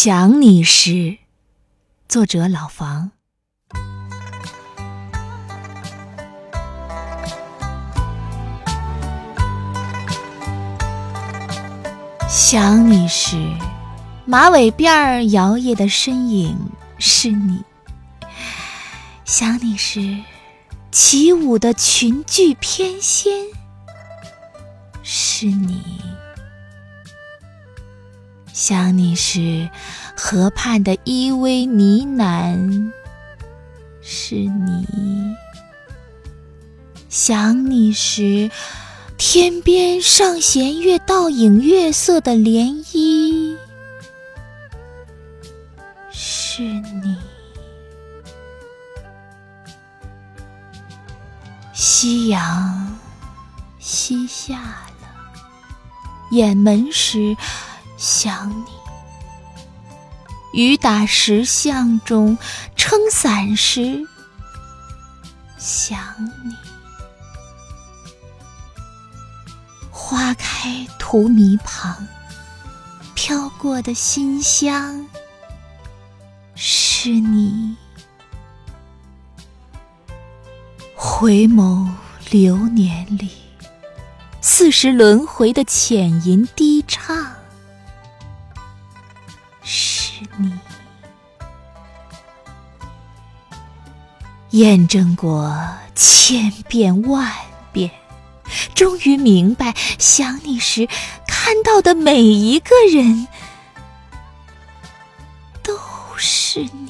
想你时，作者老房。想你时，马尾辫儿摇曳的身影是你；想你时，起舞的裙裾翩跹是你。想你时，河畔的依偎呢喃是你；想你时，天边上弦月倒影月色的涟漪是你。夕阳西下了，掩门时。想你，雨打石巷中，撑伞时想你，花开荼蘼旁，飘过的馨香是你，回眸流年里，四时轮回的浅吟低唱。是你验证过千遍万遍，终于明白，想你时看到的每一个人都是你。